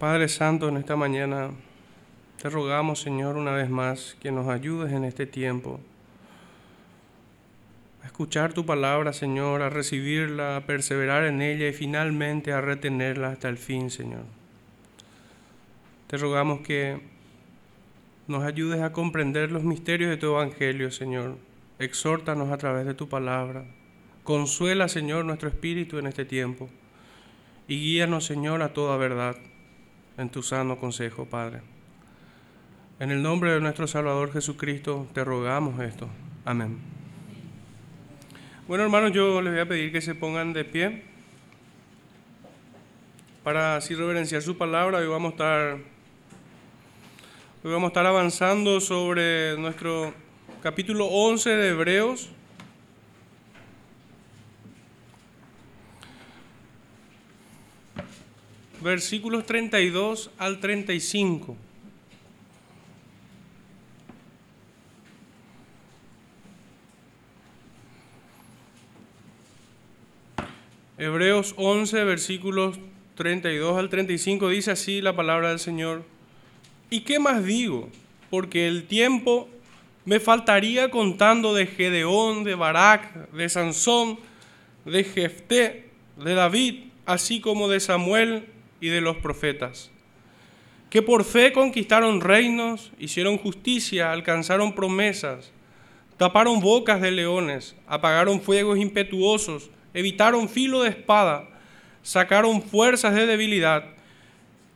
Padre Santo, en esta mañana te rogamos, Señor, una vez más, que nos ayudes en este tiempo a escuchar tu palabra, Señor, a recibirla, a perseverar en ella y finalmente a retenerla hasta el fin, Señor. Te rogamos que nos ayudes a comprender los misterios de tu Evangelio, Señor. Exhórtanos a través de tu palabra. Consuela, Señor, nuestro espíritu en este tiempo. Y guíanos, Señor, a toda verdad en tu sano consejo, Padre. En el nombre de nuestro Salvador Jesucristo te rogamos esto. Amén. Bueno, hermanos, yo les voy a pedir que se pongan de pie para así reverenciar su palabra. Hoy vamos a estar, hoy vamos a estar avanzando sobre nuestro capítulo 11 de Hebreos. Versículos 32 al 35. Hebreos 11, versículos 32 al 35 dice así la palabra del Señor. ¿Y qué más digo? Porque el tiempo me faltaría contando de Gedeón, de Barak, de Sansón, de Jefté, de David, así como de Samuel y de los profetas, que por fe conquistaron reinos, hicieron justicia, alcanzaron promesas, taparon bocas de leones, apagaron fuegos impetuosos, evitaron filo de espada, sacaron fuerzas de debilidad,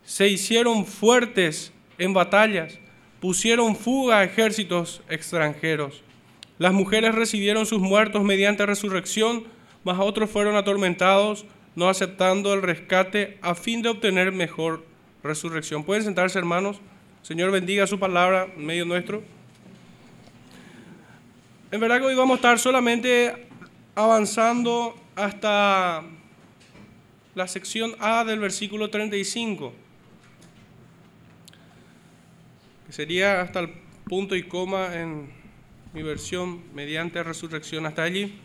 se hicieron fuertes en batallas, pusieron fuga a ejércitos extranjeros. Las mujeres recibieron sus muertos mediante resurrección, mas otros fueron atormentados no aceptando el rescate a fin de obtener mejor resurrección. Pueden sentarse, hermanos. Señor bendiga su palabra en medio nuestro. En verdad hoy vamos a estar solamente avanzando hasta la sección A del versículo 35, que sería hasta el punto y coma en mi versión mediante resurrección hasta allí.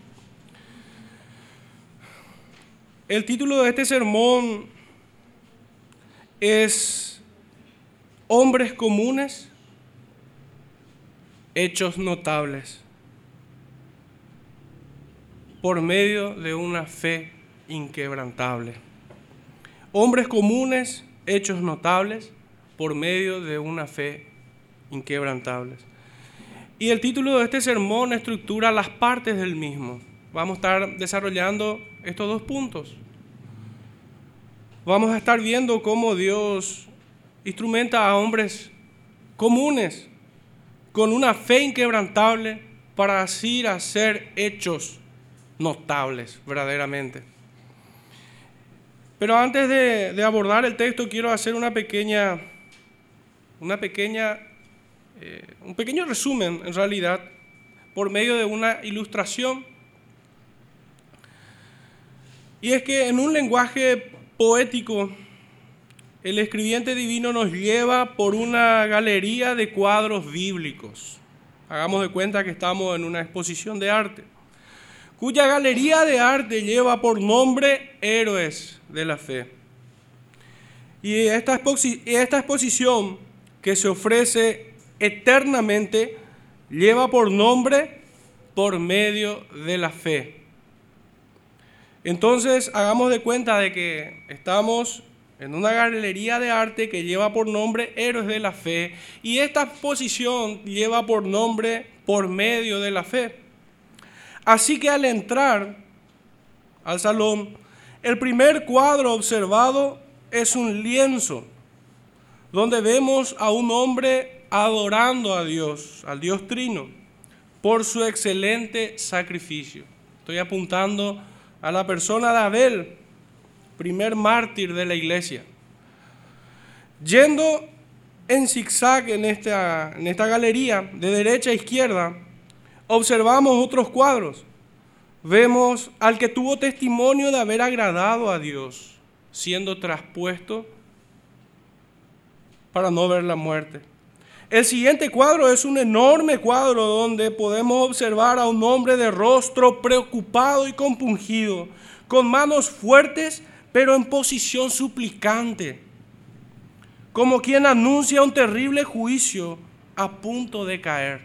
El título de este sermón es Hombres comunes, hechos notables, por medio de una fe inquebrantable. Hombres comunes, hechos notables, por medio de una fe inquebrantable. Y el título de este sermón estructura las partes del mismo. Vamos a estar desarrollando estos dos puntos. Vamos a estar viendo cómo Dios instrumenta a hombres comunes con una fe inquebrantable para así hacer hechos notables verdaderamente. Pero antes de, abordar el texto quiero hacer una pequeña, una pequeña, eh, un pequeño resumen en realidad por medio de una ilustración y es que en un lenguaje poético, el escribiente divino nos lleva por una galería de cuadros bíblicos. Hagamos de cuenta que estamos en una exposición de arte, cuya galería de arte lleva por nombre Héroes de la Fe. Y esta, exposición que se ofrece eternamente lleva por nombre por medio de la fe. Entonces, hagamos de cuenta de que estamos en una galería de arte que lleva por nombre Héroes de la Fe y esta exposición lleva por nombre Por medio de la Fe. Así que al entrar al salón, el primer cuadro observado es un lienzo donde vemos a un hombre adorando a Dios, al Dios Trino, por su excelente sacrificio. Estoy apuntando a la persona de Abel, primer mártir de la iglesia. Yendo en zigzag en esta, en esta galería, de derecha a izquierda, observamos otros cuadros. Vemos al que tuvo testimonio de haber agradado a Dios, siendo traspuesto para no ver la muerte. El siguiente cuadro es un enorme cuadro donde podemos observar a un hombre de rostro preocupado y compungido, con manos fuertes pero en posición suplicante. como quien anuncia un terrible juicio a punto de caer.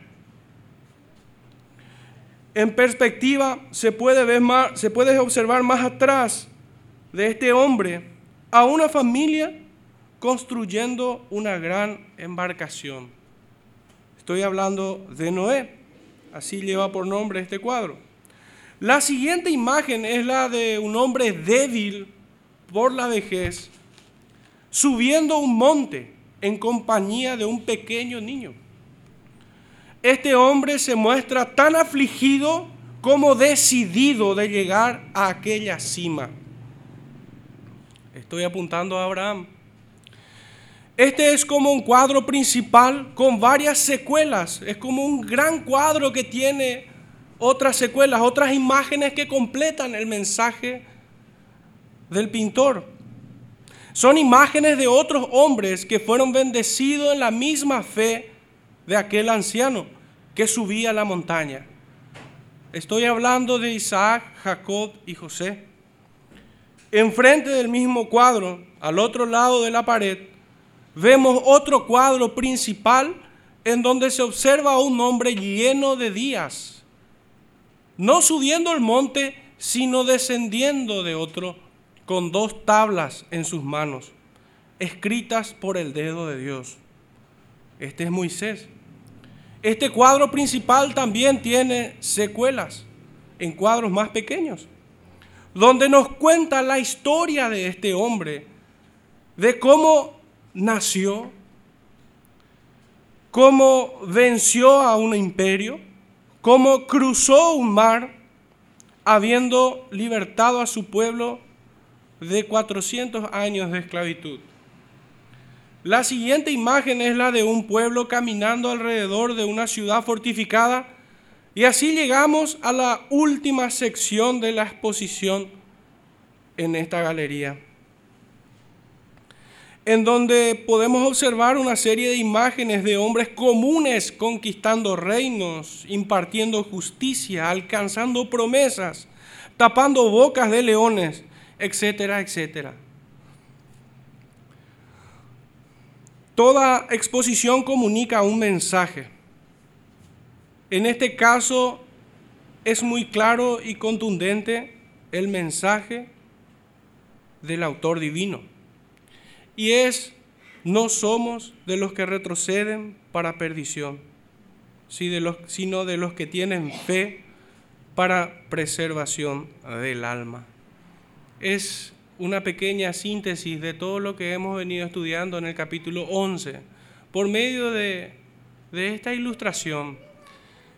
En perspectiva se puede, ver más, se puede observar más atrás de este hombre a una familia construyendo una gran embarcación. Estoy hablando de Noé, así lleva por nombre este cuadro. La siguiente imagen es la de un hombre débil por la vejez, subiendo un monte en compañía de un pequeño niño. Este hombre se muestra tan afligido como decidido de llegar a aquella cima. Estoy apuntando a Abraham. Este es como un cuadro principal con varias secuelas. Es como un gran cuadro que tiene otras secuelas, otras imágenes que completan el mensaje del pintor. Son imágenes de otros hombres que fueron bendecidos en la misma fe de aquel anciano que subía la montaña. Estoy hablando de Isaac, Jacob y José. Enfrente del mismo cuadro, al otro lado de la pared, vemos otro cuadro principal en donde se observa a un hombre lleno de días, no subiendo el monte, sino descendiendo de otro con dos tablas en sus manos, escritas por el dedo de Dios. Este es Moisés. Este cuadro principal también tiene secuelas en cuadros más pequeños, donde nos cuenta la historia de este hombre, de cómo nació, cómo venció a un imperio, cómo cruzó un mar, habiendo libertado a su pueblo de 400 años de esclavitud. La siguiente imagen es la de un pueblo caminando alrededor de una ciudad fortificada y así llegamos a la última sección de la exposición en esta galería, en donde podemos observar una serie de imágenes de hombres comunes conquistando reinos, impartiendo justicia, alcanzando promesas, tapando bocas de leones, etcétera, etcétera. Toda exposición comunica un mensaje. En este caso es muy claro y contundente el mensaje del autor divino. Y es, no somos de los que retroceden para perdición, sino de los que tienen fe para preservación del alma es una pequeña síntesis de todo lo que hemos venido estudiando en el capítulo 11 por medio de, esta ilustración.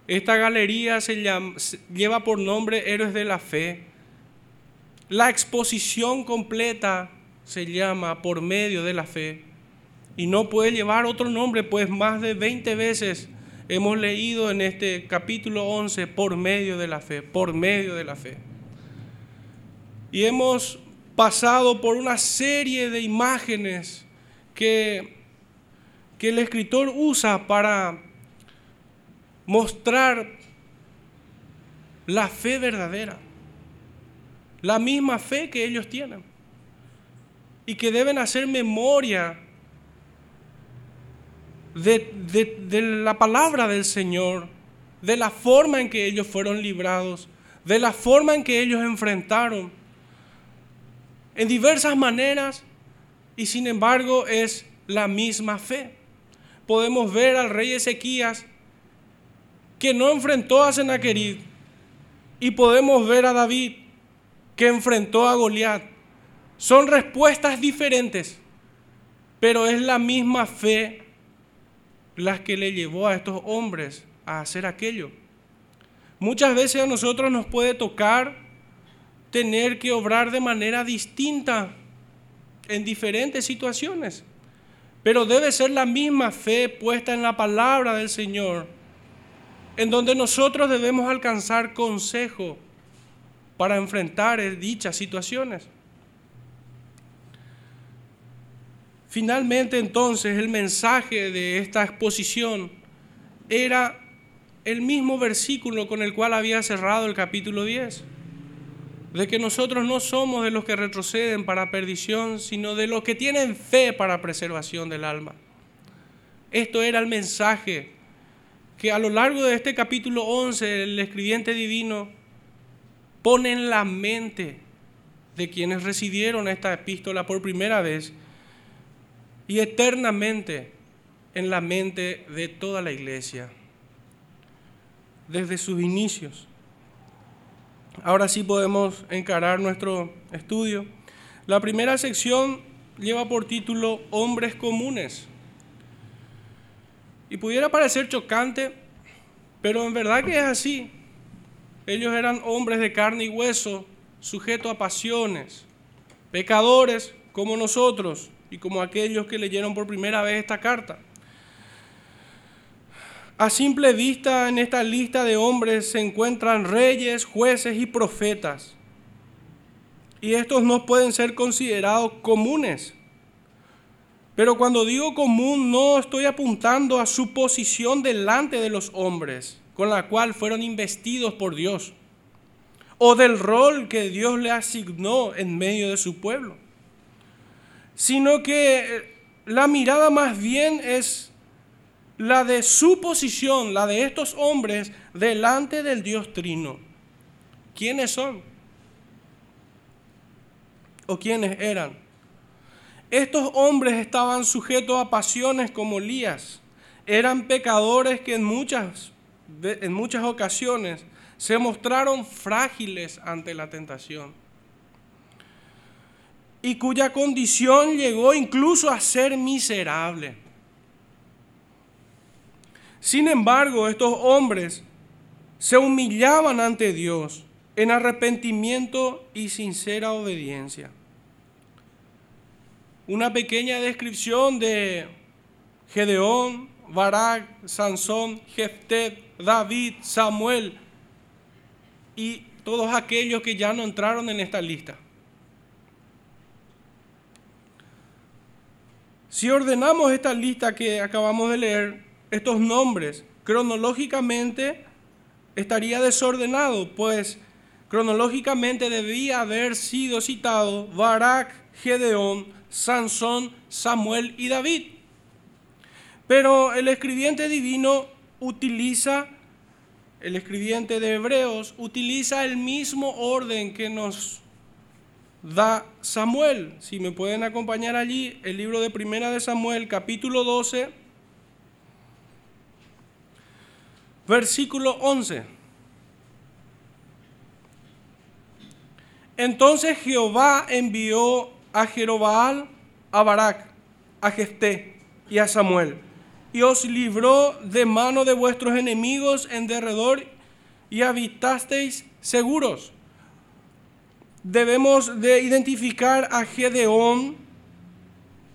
Esta galería se lleva por nombre Héroes de la Fe. La exposición completa se llama por medio de la fe y no puede llevar otro nombre, pues más de 20 veces hemos leído en este capítulo 11 por medio de la fe, por medio de la fe. Y hemos pasado por una serie de imágenes que, que el escritor usa para mostrar la fe verdadera, la misma fe que ellos tienen y que deben hacer memoria de, de, la palabra del Señor, de la forma en que ellos fueron librados, de la forma en que ellos enfrentaron en diversas maneras y sin embargo es la misma fe. Podemos ver al rey Ezequías que no enfrentó a Sennacherib y podemos ver a David que enfrentó a Goliat. Son respuestas diferentes, pero es la misma fe la que le llevó a estos hombres a hacer aquello. Muchas veces a nosotros nos puede tocar tener que obrar de manera distinta en diferentes situaciones. Pero debe ser la misma fe puesta en la palabra del Señor, en donde nosotros debemos alcanzar consejo para enfrentar dichas situaciones. Finalmente entonces el mensaje de esta exposición era el mismo versículo con el cual había cerrado el capítulo 10 de que nosotros no somos de los que retroceden para perdición, sino de los que tienen fe para preservación del alma. Esto era el mensaje que a lo largo de este capítulo 11 el escribiente divino pone en la mente de quienes recibieron esta epístola por primera vez y eternamente en la mente de toda la iglesia, desde sus inicios. Ahora sí podemos encarar nuestro estudio. La primera sección lleva por título Hombres comunes. Y pudiera parecer chocante, pero en verdad que es así. Ellos eran hombres de carne y hueso, sujetos a pasiones, pecadores como nosotros y como aquellos que leyeron por primera vez esta carta. A simple vista en esta lista de hombres se encuentran reyes, jueces y profetas. Y estos no pueden ser considerados comunes. Pero cuando digo común no estoy apuntando a su posición delante de los hombres, con la cual fueron investidos por Dios, o del rol que Dios le asignó en medio de su pueblo, sino que la mirada más bien es la de su posición, la de estos hombres delante del Dios Trino. ¿Quiénes son? ¿O quiénes eran? Estos hombres estaban sujetos a pasiones como Elías. Eran pecadores que en muchas, en muchas ocasiones se mostraron frágiles ante la tentación y cuya condición llegó incluso a ser miserable. Sin embargo, estos hombres se humillaban ante Dios en arrepentimiento y sincera obediencia. Una pequeña descripción de Gedeón, Barak, Sansón, Jeftet, David, Samuel y todos aquellos que ya no entraron en esta lista. Si ordenamos esta lista que acabamos de leer, estos nombres cronológicamente estaría desordenado, pues cronológicamente debía haber sido citado Barak, Gedeón, Sansón, Samuel y David. Pero el escribiente divino utiliza, el escribiente de Hebreos utiliza el mismo orden que nos da Samuel. Si me pueden acompañar allí, el libro de Primera de Samuel, capítulo 12, versículo 11. Entonces Jehová envió a Jerobaal, a Barak, a Gesté y a Samuel, y os libró de mano de vuestros enemigos en derredor y habitasteis seguros debemos de identificar a Gedeón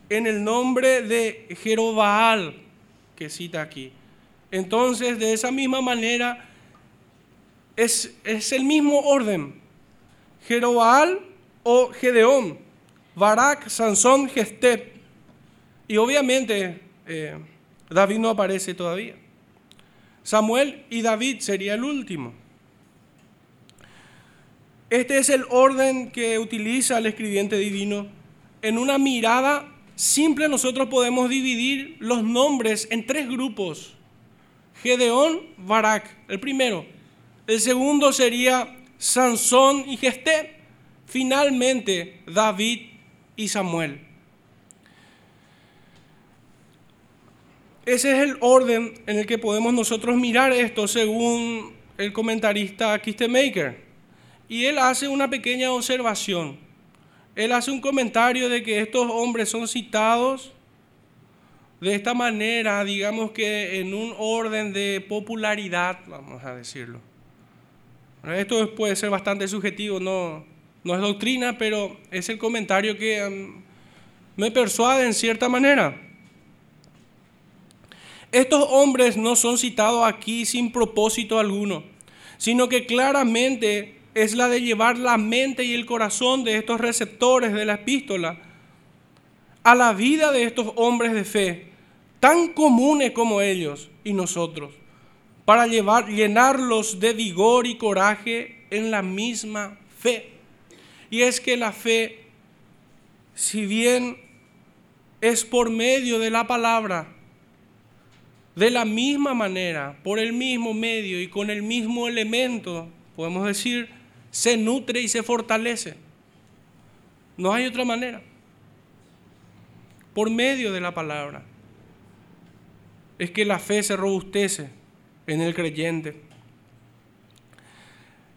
en el nombre de Jerobaal que cita aquí. Entonces, de esa misma manera, es, es el mismo orden. Jerobaal o Gedeón, Barak, Sansón, Gestet. Y obviamente eh, David no aparece todavía. Samuel y David sería el último. Este es el orden que utiliza el escribiente divino. En una mirada simple nosotros podemos dividir los nombres en tres grupos. Gedeón, Barak, el primero. El segundo sería Sansón y Gesté. Finalmente, David y Samuel. Ese es el orden en el que podemos nosotros mirar esto según el comentarista Kistemaker. Y él hace una pequeña observación. Él hace un comentario de que estos hombres son citados de esta manera, digamos que en un orden de popularidad, vamos a decirlo. Esto puede ser bastante subjetivo, no, no es doctrina, pero es el comentario que um, me persuade en cierta manera. Estos hombres no son citados aquí sin propósito alguno, sino que claramente es la de llevar la mente y el corazón de estos receptores de la epístola a la vida de estos hombres de fe, tan comunes como ellos y nosotros, para llevar, llenarlos de vigor y coraje en la misma fe. Y es que la fe, si bien es por medio de la palabra, de la misma manera, por el mismo medio y con el mismo elemento, podemos decir, se nutre y se fortalece. No hay otra manera. Por medio de la palabra. Es que la fe se robustece en el creyente.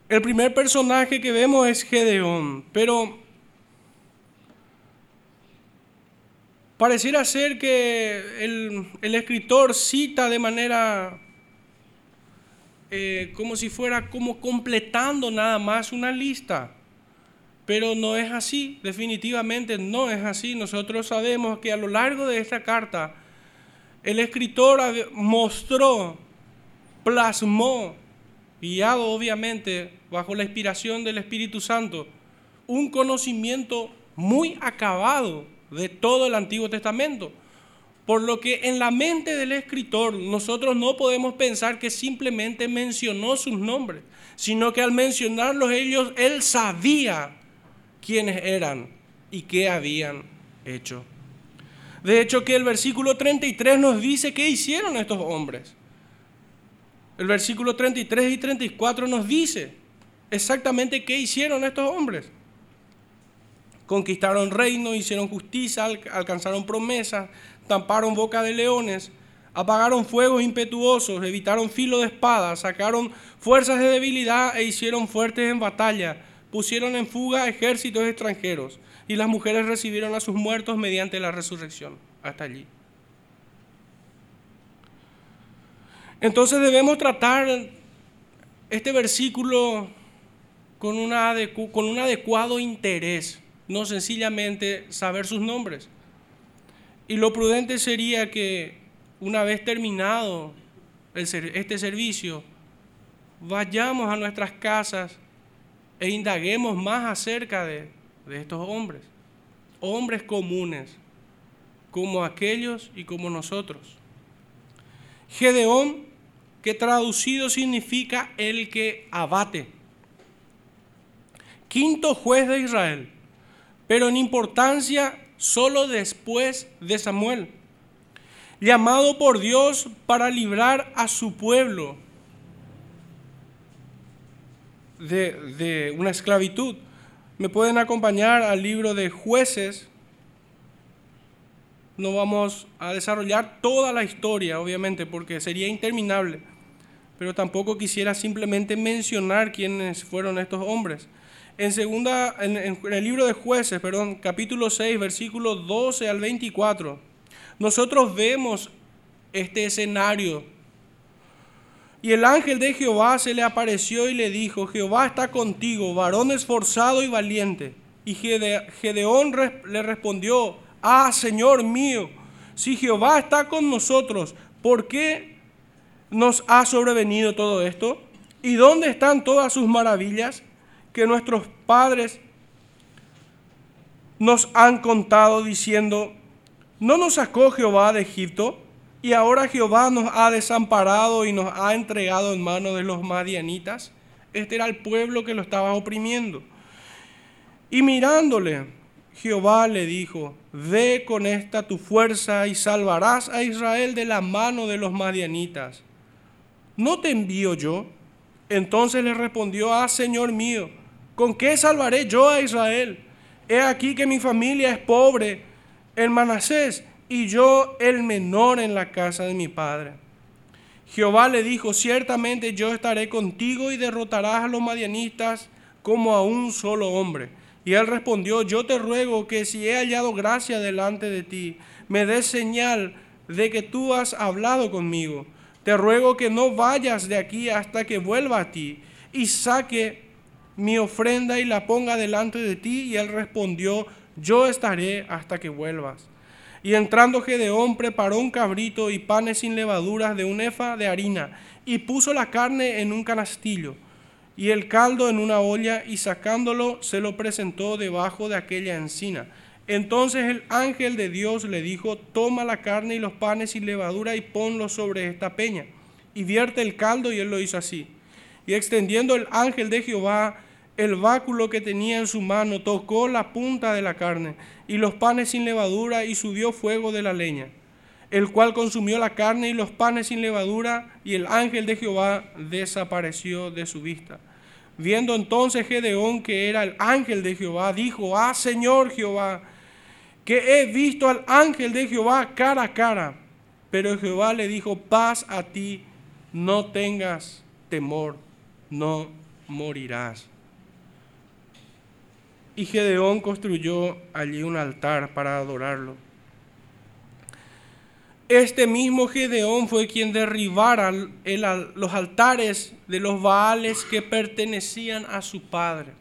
El primer personaje que vemos es Gedeón, pero pareciera ser que el, escritor cita de manera eh, como si fuera como completando nada más una lista. Pero no es así, definitivamente no es así. Nosotros sabemos que a lo largo de esta carta el escritor mostró, plasmó, guiado obviamente bajo la inspiración del Espíritu Santo, un conocimiento muy acabado de todo el Antiguo Testamento. Por lo que en la mente del escritor nosotros no podemos pensar que simplemente mencionó sus nombres, sino que al mencionarlos ellos, él sabía quiénes eran y qué habían hecho. De hecho que el versículo 33 nos dice qué hicieron estos hombres. El versículo 33 y 34 nos dice exactamente qué hicieron estos hombres. Conquistaron reino, hicieron justicia, alcanzaron promesas, tamparon boca de leones, apagaron fuegos impetuosos, evitaron filo de espada, sacaron fuerzas de debilidad e hicieron fuertes en batalla, pusieron en fuga ejércitos extranjeros y las mujeres recibieron a sus muertos mediante la resurrección. Hasta allí. Entonces debemos tratar este versículo con, con un adecuado interés no sencillamente saber sus nombres. Y lo prudente sería que una vez terminado este servicio, vayamos a nuestras casas e indaguemos más acerca de, de estos hombres, hombres comunes, como aquellos y como nosotros. Gedeón, que traducido significa el que abate. Quinto juez de Israel pero en importancia solo después de Samuel, llamado por Dios para librar a su pueblo de, una esclavitud. Me pueden acompañar al libro de jueces. No vamos a desarrollar toda la historia, obviamente, porque sería interminable. Pero tampoco quisiera simplemente mencionar quiénes fueron estos hombres. En, segunda, en, el libro de jueces, perdón, capítulo 6, versículos 12 al 24, nosotros vemos este escenario. Y el ángel de Jehová se le apareció y le dijo, Jehová está contigo, varón esforzado y valiente. Y Gedeón le respondió, ah, Señor mío, si Jehová está con nosotros, ¿por qué nos ha sobrevenido todo esto? ¿Y dónde están todas sus maravillas? Que nuestros padres nos han contado diciendo, ¿no nos sacó Jehová de Egipto? Y ahora Jehová nos ha desamparado y nos ha entregado en manos de los madianitas. Este era el pueblo que lo estaba oprimiendo. Y mirándole, Jehová le dijo, ve con esta tu fuerza y salvarás a Israel de la mano de los madianitas. ¿No te envío yo? Entonces le respondió, ah, Señor mío, ¿Con qué salvaré yo a Israel? He aquí que mi familia es pobre en Manasés y yo el menor en la casa de mi padre. Jehová le dijo, ciertamente yo estaré contigo y derrotarás a los madianistas como a un solo hombre. Y él respondió, yo te ruego que si he hallado gracia delante de ti, me des señal de que tú has hablado conmigo. Te ruego que no vayas de aquí hasta que vuelva a ti y saque mi ofrenda y la ponga delante de ti? Y él respondió, yo estaré hasta que vuelvas. Y entrando Gedeón preparó un cabrito y panes sin levaduras de un efa de harina, y puso la carne en un canastillo, y el caldo en una olla, y sacándolo se lo presentó debajo de aquella encina. Entonces el ángel de Dios le dijo, toma la carne y los panes sin levadura y ponlos sobre esta peña, y vierte el caldo, y él lo hizo así. Y extendiendo el ángel de Jehová el báculo que tenía en su mano, tocó la punta de la carne y los panes sin levadura y subió fuego de la leña, el cual consumió la carne y los panes sin levadura y el ángel de Jehová desapareció de su vista. Viendo entonces Gedeón que era el ángel de Jehová, dijo, ah Señor Jehová, que he visto al ángel de Jehová cara a cara. Pero Jehová le dijo, paz a ti, no tengas temor, no morirás. Y Gedeón construyó allí un altar para adorarlo. Este mismo Gedeón fue quien derribara los altares de los Baales que pertenecían a su padre.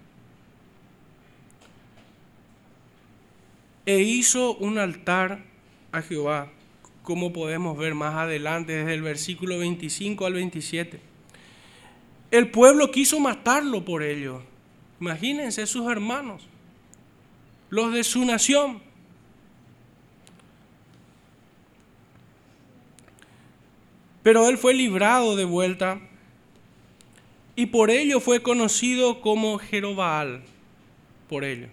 E hizo un altar a Jehová, como podemos ver más adelante desde el versículo 25 al 27. El pueblo quiso matarlo por ello Imagínense sus hermanos, los de su nación. Pero él fue librado de vuelta y por ello fue conocido como Jerobaal, por ello.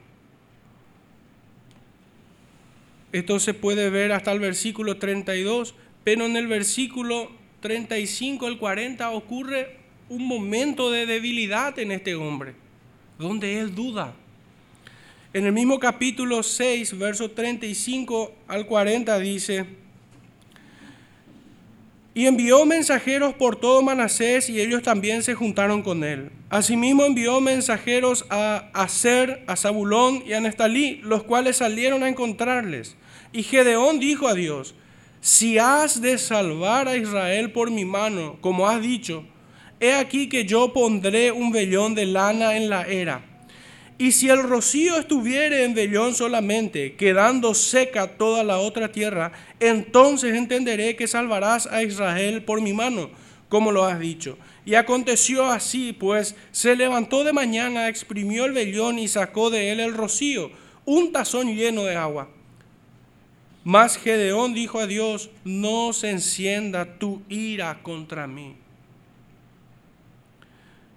Esto se puede ver hasta el versículo 32, pero en el versículo 35 al 40 ocurre un momento de debilidad en este hombre donde él duda. En el mismo capítulo 6, verso 35 al 40 dice, y envió mensajeros por todo Manasés y ellos también se juntaron con él. Asimismo envió mensajeros a Aser, a Zabulón y a Nestalí, los cuales salieron a encontrarles. Y Gedeón dijo a Dios, si has de salvar a Israel por mi mano, como has dicho, He aquí que yo pondré un vellón de lana en la era. Y si el rocío estuviere en vellón solamente, quedando seca toda la otra tierra, entonces entenderé que salvarás a Israel por mi mano, como lo has dicho. Y aconteció así, pues se levantó de mañana, exprimió el vellón y sacó de él el rocío, un tazón lleno de agua. Mas Gedeón dijo a Dios, no se encienda tu ira contra mí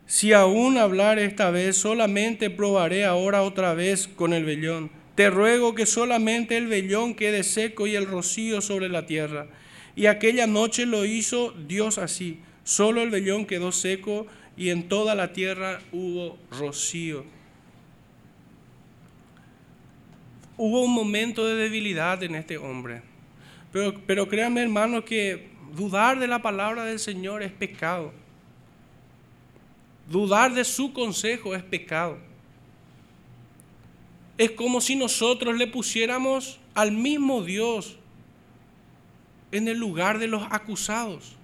si aún hablar esta vez, solamente probaré ahora otra vez con el vellón. Te ruego que solamente el vellón quede seco y el rocío sobre la tierra. Y aquella noche lo hizo Dios así. Solo el vellón quedó seco y en toda la tierra hubo rocío. Hubo un momento de debilidad en este hombre. Pero, pero créanme hermano que dudar de la palabra del Señor es pecado. Dudar de su consejo es pecado. Es como si nosotros le pusiéramos al mismo Dios en el lugar de los acusados.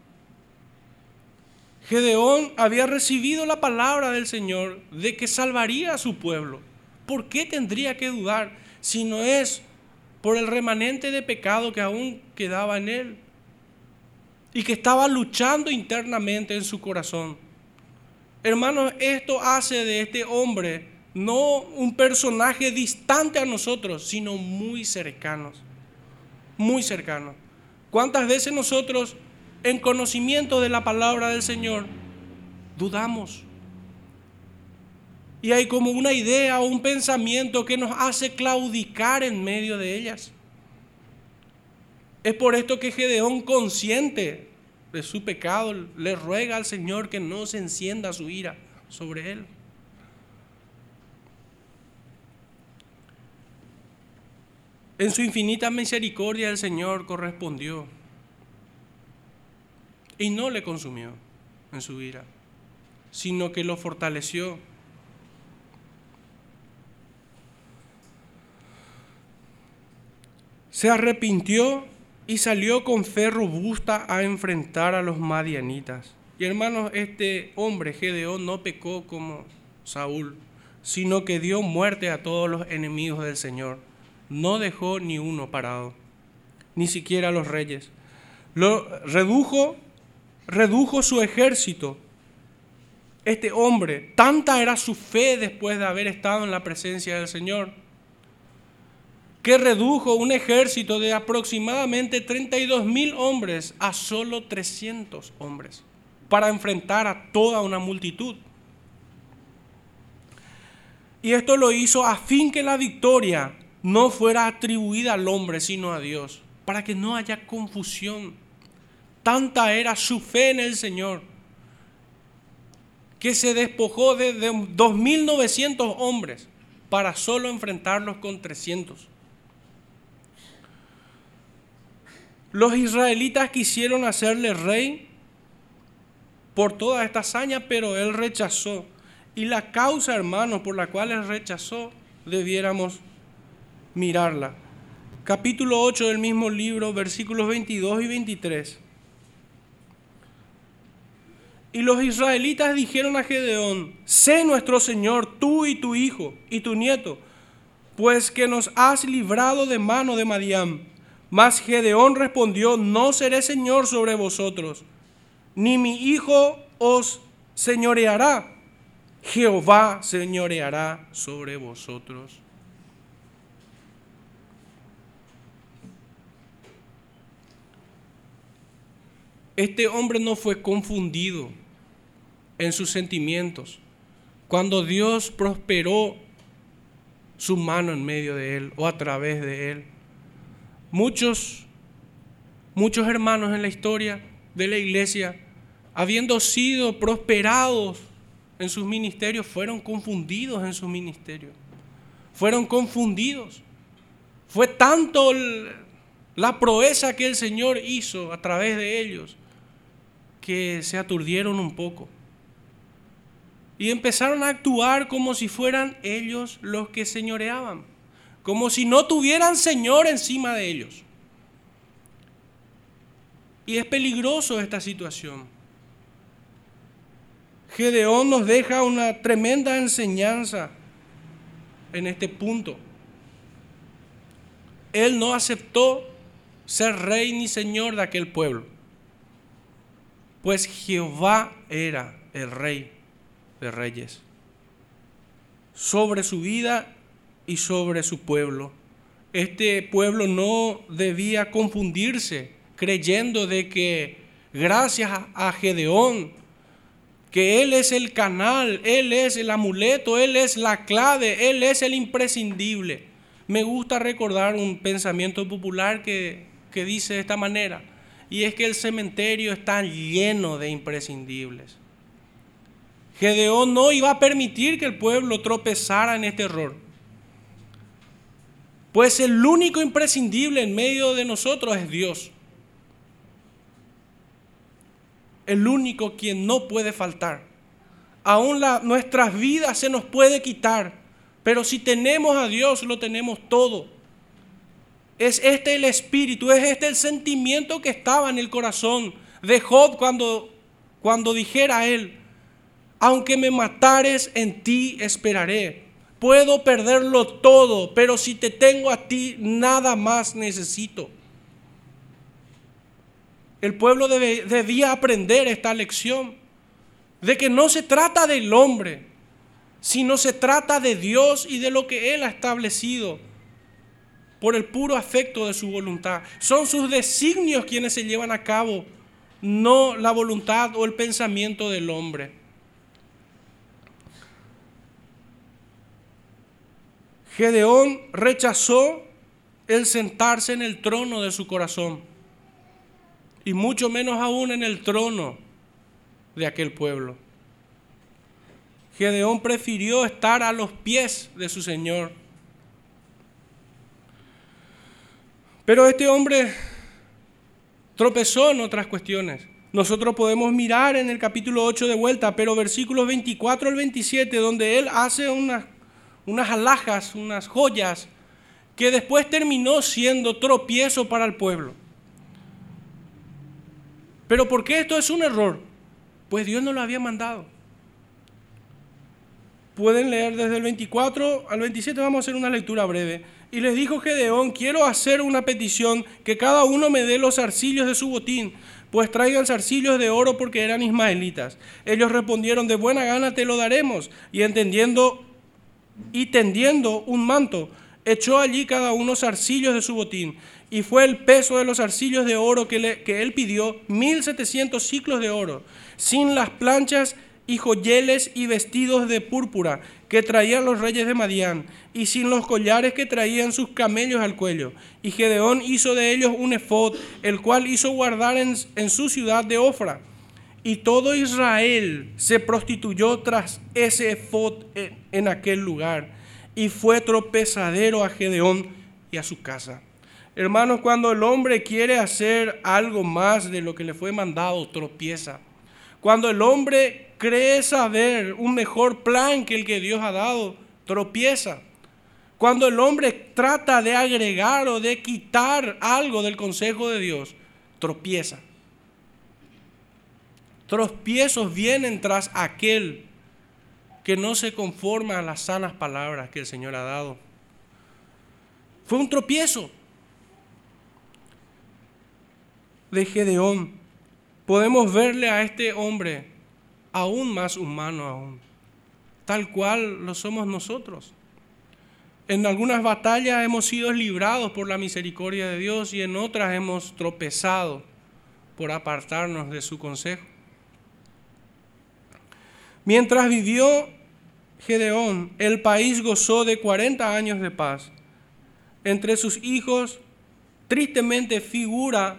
Gedeón había recibido la palabra del Señor de que salvaría a su pueblo. ¿Por qué tendría que dudar si no es por el remanente de pecado que aún quedaba en él y que estaba luchando internamente en su corazón? Hermanos, esto hace de este hombre no un personaje distante a nosotros, sino muy cercanos. Muy cercanos. ¿Cuántas veces nosotros, en conocimiento de la palabra del Señor, dudamos? Y hay como una idea o un pensamiento que nos hace claudicar en medio de ellas. Es por esto que Gedeón consciente de su pecado, le ruega al Señor que no se encienda su ira sobre él. En su infinita misericordia el Señor correspondió y no le consumió en su ira, sino que lo fortaleció. Se arrepintió y salió con fe robusta a enfrentar a los madianitas. Y hermanos, este hombre, Gedeón, no pecó como Saúl, sino que dio muerte a todos los enemigos del Señor. No dejó ni uno parado, ni siquiera a los reyes. Lo redujo, redujo su ejército. Este hombre, tanta era su fe después de haber estado en la presencia del Señor, que redujo un ejército de aproximadamente 32 mil hombres a solo 300 hombres para enfrentar a toda una multitud. Y esto lo hizo a fin que la victoria no fuera atribuida al hombre, sino a Dios, para que no haya confusión. Tanta era su fe en el Señor, que se despojó de, de 2.900 hombres para solo enfrentarlos con 300. Los israelitas quisieron hacerle rey por toda esta hazaña, pero él rechazó. Y la causa, hermanos, por la cual él rechazó, debiéramos mirarla. Capítulo 8 del mismo libro, versículos 22 y 23. Y los israelitas dijeron a Gedeón, sé nuestro Señor, tú y tu hijo y tu nieto, pues que nos has librado de mano de Madián. Mas Gedeón respondió, no seré Señor sobre vosotros, ni mi hijo os señoreará. Jehová señoreará sobre vosotros. Este hombre no fue confundido en sus sentimientos cuando Dios prosperó su mano en medio de él o a través de él. Muchos, muchos hermanos en la historia de la iglesia, habiendo sido prosperados en sus ministerios, fueron confundidos en sus ministerios. Fueron confundidos. Fue tanto la proeza que el Señor hizo a través de ellos que se aturdieron un poco. Y empezaron a actuar como si fueran ellos los que señoreaban, como si no tuvieran Señor encima de ellos. Y es peligroso esta situación. Gedeón nos deja una tremenda enseñanza en este punto. Él no aceptó ser rey ni señor de aquel pueblo, pues Jehová era el rey de reyes sobre su vida y sobre su pueblo. Este pueblo no debía confundirse creyendo de que gracias a Gedeón, que Él es el canal, Él es el amuleto, Él es la clave, Él es el imprescindible. Me gusta recordar un pensamiento popular que, que dice de esta manera, y es que el cementerio está lleno de imprescindibles. Gedeón no iba a permitir que el pueblo tropezara en este error. Pues el único imprescindible en medio de nosotros es Dios el único quien no puede faltar. Aún la, nuestras vidas se nos puede quitar, pero si tenemos a Dios lo tenemos todo. Es este el espíritu, es este el sentimiento que estaba en el corazón de Job cuando, cuando dijera a él, aunque me matares, en ti esperaré. Puedo perderlo todo, pero si te tengo a ti, nada más necesito. El pueblo debía aprender esta lección de que no se trata del hombre, sino se trata de Dios y de lo que Él ha establecido por el puro afecto de su voluntad. Son sus designios quienes se llevan a cabo, no la voluntad o el pensamiento del hombre. Gedeón rechazó el sentarse en el trono de su corazón y mucho menos aún en el trono de aquel pueblo. Gedeón prefirió estar a los pies de su Señor. Pero este hombre tropezó en otras cuestiones. Nosotros podemos mirar en el capítulo 8 de vuelta, pero versículos 24 al 27, donde él hace unas, unas alhajas, unas joyas, que después terminó siendo tropiezo para el pueblo. Pero ¿por qué esto es un error? Pues Dios no lo había mandado. Pueden leer desde el 24 al 27, vamos a hacer una lectura breve. Y les dijo Gedeón, quiero hacer una petición, que cada uno me dé los arcillos de su botín, pues traigan zarcillos de oro porque eran ismaelitas. Ellos respondieron, de buena gana te lo daremos. Y entendiendo y tendiendo un manto, echó allí cada uno zarcillos de su botín y fue el peso de los arcillos de oro que, que él pidió, 1700 ciclos de oro, sin las planchas y joyeles y vestidos de púrpura que traían los reyes de Madián, y sin los collares que traían sus camellos al cuello. Y Gedeón hizo de ellos un efod, el cual hizo guardar en, su ciudad de Ofra. Y todo Israel se prostituyó tras ese efod en, aquel lugar, y fue tropezadero a Gedeón y a su casa. Hermanos, cuando el hombre quiere hacer algo más de lo que le fue mandado, tropieza. Cuando el hombre cree saber un mejor plan que el que Dios ha dado, tropieza. Cuando el hombre trata de agregar o de quitar algo del consejo de Dios, tropieza. Tropiezos vienen tras aquel que no se conforma a las sanas palabras que el Señor ha dado. Fue un tropiezo de Gedeón. Podemos verle a este hombre aún más humano aún, tal cual lo somos nosotros. En algunas batallas hemos sido librados por la misericordia de Dios y en otras hemos tropezado por apartarnos de su consejo. Mientras vivió Gedeón, el país gozó de 40 años de paz. Entre sus hijos, tristemente figura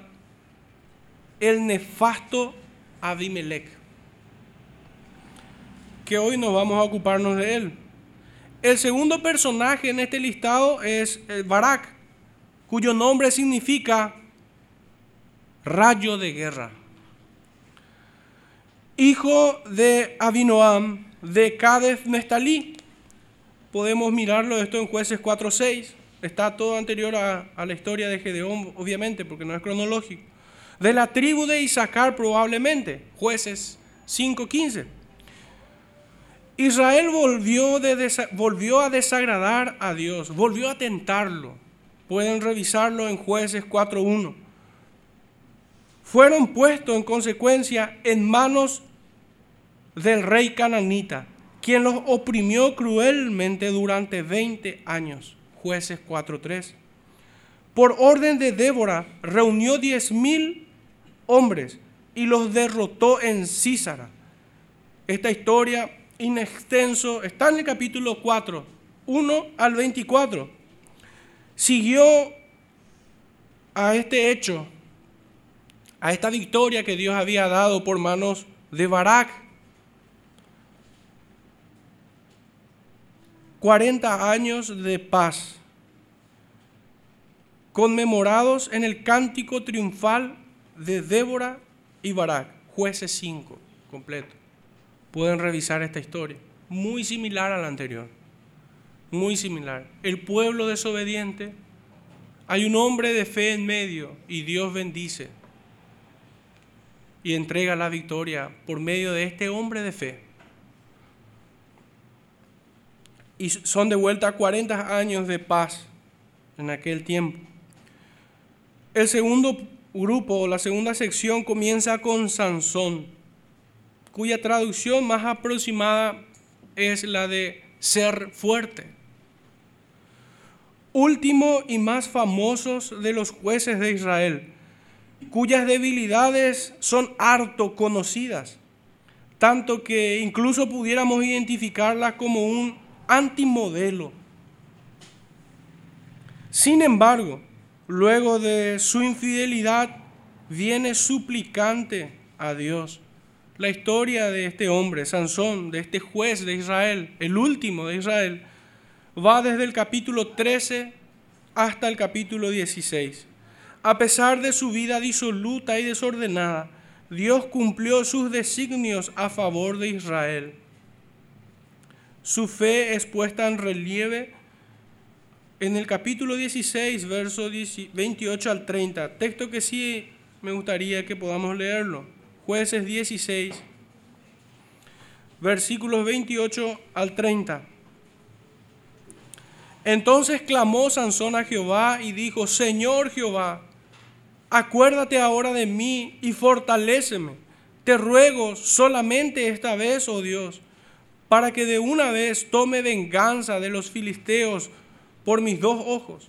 el nefasto Abimelech que hoy nos vamos a ocuparnos de él. El segundo personaje en este listado es Barak, cuyo nombre significa rayo de guerra. Hijo de Abinoam, de Cades Nestalí. Podemos mirarlo esto en jueces 4.6. Está todo anterior a, la historia de Gedeón, obviamente, porque no es cronológico. De la tribu de Isaacar probablemente, jueces 5.15. Israel volvió, volvió a desagradar a Dios, volvió a tentarlo. Pueden revisarlo en jueces 4.1. Fueron puestos en consecuencia en manos del rey cananita, quien los oprimió cruelmente durante 20 años. Jueces 4.3. Por orden de Débora, reunió 10.000 hombres y los derrotó en Císara. Esta historia inextenso, está en el capítulo 4, 1 al 24. Siguió a este hecho, a esta victoria que Dios había dado por manos de Barak. 40 años de paz, conmemorados en el cántico triunfal de Débora y Barak, jueces 5, completo pueden revisar esta historia. Muy similar a la anterior. Muy similar. El pueblo desobediente, hay un hombre de fe en medio y Dios bendice y entrega la victoria por medio de este hombre de fe. Y son de vuelta 40 años de paz en aquel tiempo. El segundo grupo, la segunda sección comienza con Sansón cuya traducción más aproximada es la de ser fuerte. Último y más famosos de los jueces de Israel, cuyas debilidades son harto conocidas, tanto que incluso pudiéramos identificarlas como un antimodelo. Sin embargo, luego de su infidelidad, viene suplicante a Dios la historia de este hombre, Sansón, de este juez de Israel, el último de Israel, va desde el capítulo 13 hasta el capítulo 16. A pesar de su vida disoluta y desordenada, Dios cumplió sus designios a favor de Israel. Su fe es puesta en relieve en el capítulo 16, versos 28 al 30, texto que sí me gustaría que podamos leerlo. Jueces 16, versículos 28 al 30. Entonces clamó Sansón a Jehová y dijo, Señor Jehová, acuérdate ahora de mí y fortaléceme. Te ruego solamente esta vez, oh Dios, para que de una vez tome venganza de los filisteos por mis dos ojos.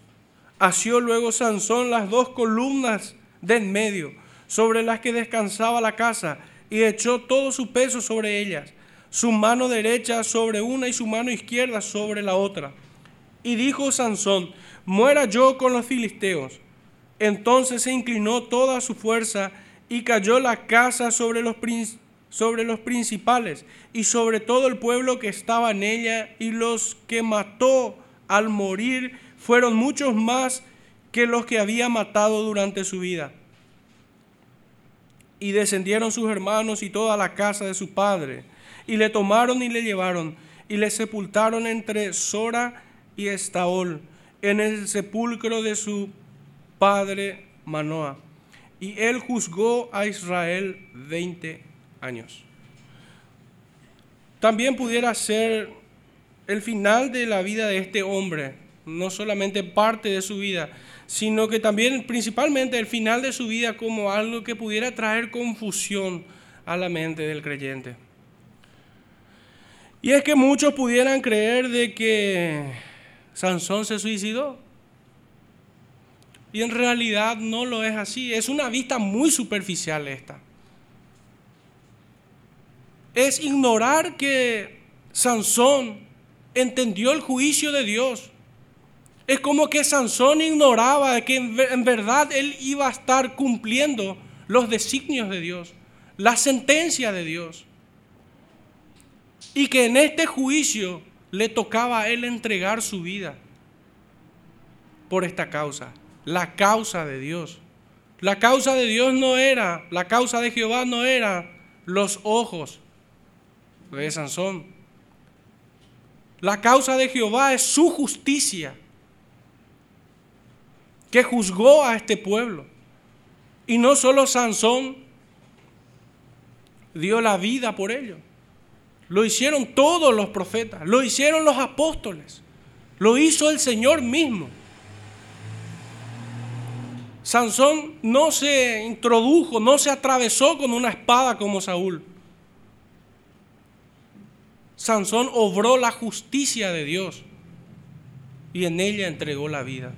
Asió luego Sansón las dos columnas de en medio sobre las que descansaba la casa, y echó todo su peso sobre ellas. su mano derecha sobre una y su mano izquierda sobre la otra. Y dijo Sansón, muera yo con los filisteos. Entonces se inclinó toda su fuerza y cayó la casa sobre los, sobre los principales y sobre todo el pueblo que estaba en ella, y los que mató al morir fueron muchos más que los que había matado durante su vida. Y descendieron sus hermanos y toda la casa de su padre, y le tomaron y le llevaron, y le sepultaron entre Sora y Estaol, en el sepulcro de su padre Manoah. Y él juzgó a Israel veinte años. También pudiera ser el final de la vida de este hombre, no solamente parte de su vida, sino que también principalmente el final de su vida como algo que pudiera traer confusión a la mente del creyente. Y es que muchos pudieran creer de que Sansón se suicidó. Y en realidad no lo es así. Es una vista muy superficial esta. Es ignorar que Sansón entendió el juicio de Dios. Es como que Sansón ignoraba que en verdad él iba a estar cumpliendo los designios de Dios, la sentencia de Dios. Y que en este juicio le tocaba a él entregar su vida por esta causa, la causa de Dios. La causa de Dios no era, la causa de Jehová no era los ojos de Sansón. La causa de Jehová es su justicia que juzgó a este pueblo. Y no solo Sansón dio la vida por ello. Lo hicieron todos los profetas, lo hicieron los apóstoles, lo hizo el Señor mismo. Sansón no se introdujo, no se atravesó con una espada como Saúl. Sansón obró la justicia de Dios y en ella entregó la vida.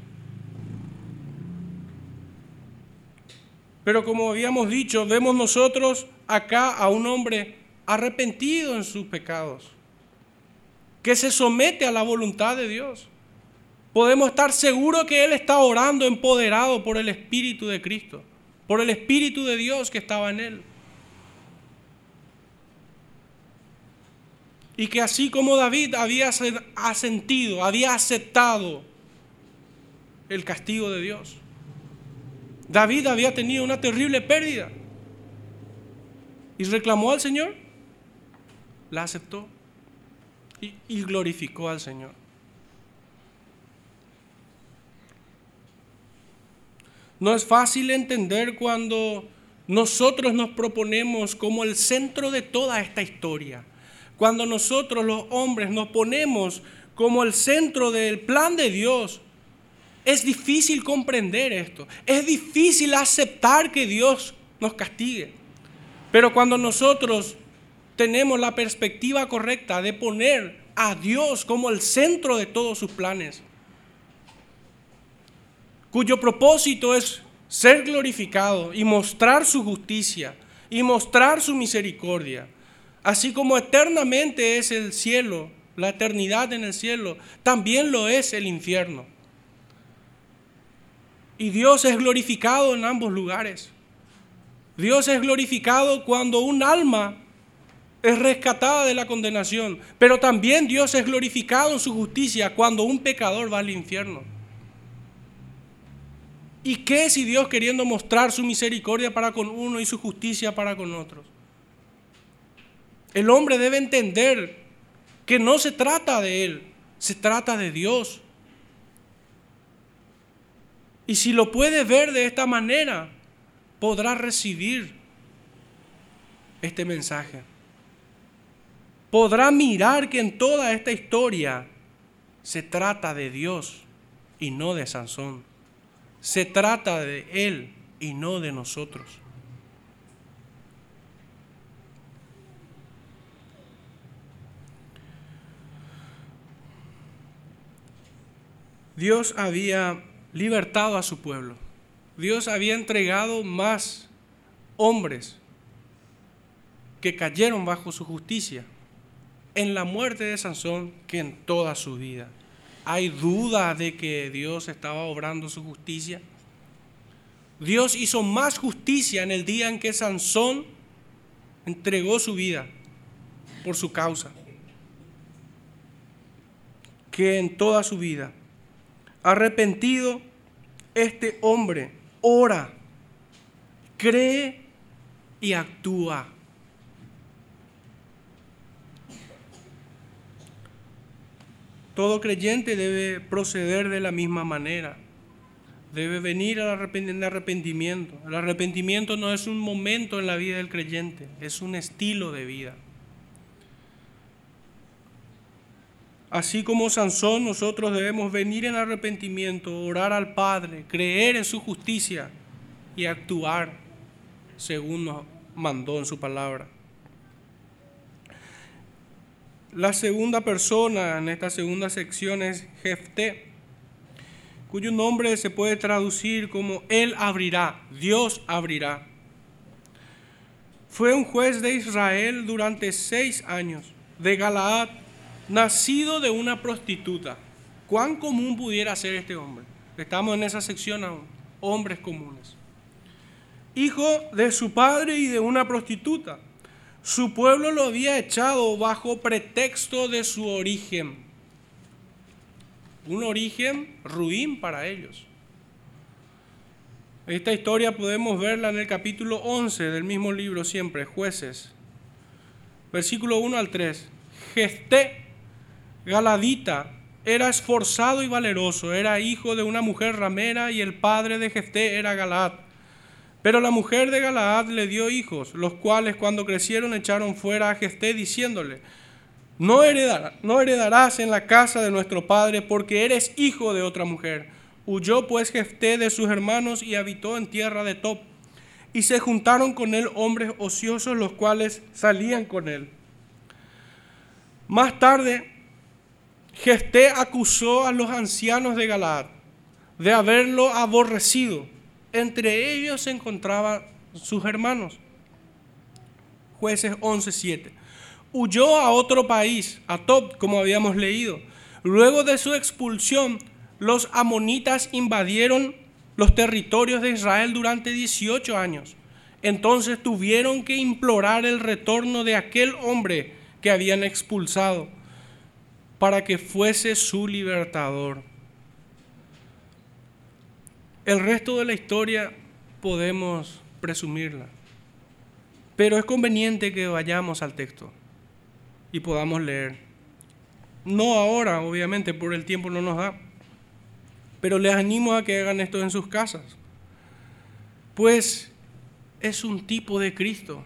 Pero como habíamos dicho, vemos nosotros acá a un hombre arrepentido en sus pecados, que se somete a la voluntad de Dios. Podemos estar seguros que Él está orando empoderado por el Espíritu de Cristo, por el Espíritu de Dios que estaba en Él. Y que así como David había asentido, había aceptado el castigo de Dios, David había tenido una terrible pérdida y reclamó al Señor, la aceptó y, glorificó al Señor. No es fácil entender cuando nosotros nos proponemos como el centro de toda esta historia. Cuando nosotros los hombres nos ponemos como el centro del plan de Dios, es difícil comprender esto. Es difícil aceptar que Dios nos castigue. Pero cuando nosotros tenemos la perspectiva correcta de poner a Dios como el centro de todos sus planes, cuyo propósito es ser glorificado y mostrar su justicia y mostrar su misericordia, así como eternamente es el cielo, la eternidad en el cielo, también lo es el infierno. Y Dios es glorificado en ambos lugares. Dios es glorificado cuando un alma es rescatada de la condenación, pero también Dios es glorificado en su justicia cuando un pecador va al infierno. ¿Y qué si Dios queriendo mostrar su misericordia para con uno y su justicia para con otros? El hombre debe entender que no se trata de él, se trata de Dios. Y si lo puede ver de esta manera, podrá recibir este mensaje. Podrá mirar que en toda esta historia se trata de Dios y no de Sansón. Se trata de Él y no de nosotros. Dios había libertado a su pueblo. Dios había entregado más hombres que cayeron bajo su justicia en la muerte de Sansón que en toda su vida. ¿Hay duda de que Dios estaba obrando su justicia? Dios hizo más justicia en el día en que Sansón entregó su vida por su causa que en toda su vida. Arrepentido, este hombre ora, cree y actúa. Todo creyente debe proceder de la misma manera. Debe venir al arrepentimiento. El arrepentimiento no es un momento en la vida del creyente, es un estilo de vida. Así como Sansón, nosotros debemos venir en arrepentimiento, orar al Padre, creer en su justicia y actuar según nos mandó en su palabra. La segunda persona en esta segunda sección es Jefté, cuyo nombre se puede traducir como Él abrirá, Dios abrirá. Fue un juez de Israel durante seis años, de Galaad, nacido de una prostituta. ¿Cuán común pudiera ser este hombre? Estamos en esa sección aún, hombres comunes. Hijo de su padre y de una prostituta. Su pueblo lo había echado bajo pretexto de su origen. Un origen ruin para ellos. Esta historia podemos verla en el capítulo 11 del mismo libro siempre, jueces. Versículo 1 al 3. Gesté, Galadita, era esforzado y valeroso, era hijo de una mujer ramera y el padre de Gesté era Galad. Pero la mujer de Galaad le dio hijos, los cuales cuando crecieron echaron fuera a Gesté diciéndole, no, no heredarás en la casa de nuestro padre porque eres hijo de otra mujer. Huyó pues Gesté de sus hermanos y habitó en tierra de Top. Y se juntaron con él hombres ociosos, los cuales salían con él. Más tarde, Gesté acusó a los ancianos de Galaad de haberlo aborrecido entre ellos se encontraban sus hermanos. Jueces 11:7. Huyó a otro país, a Top, como habíamos leído. Luego de su expulsión, los amonitas invadieron los territorios de Israel durante 18 años. Entonces tuvieron que implorar el retorno de aquel hombre que habían expulsado para que fuese su libertador. El resto de la historia podemos presumirla, pero es conveniente que vayamos al texto y podamos leer. No ahora, obviamente, por el tiempo no nos da, pero les animo a que hagan esto en sus casas, pues es un tipo de Cristo.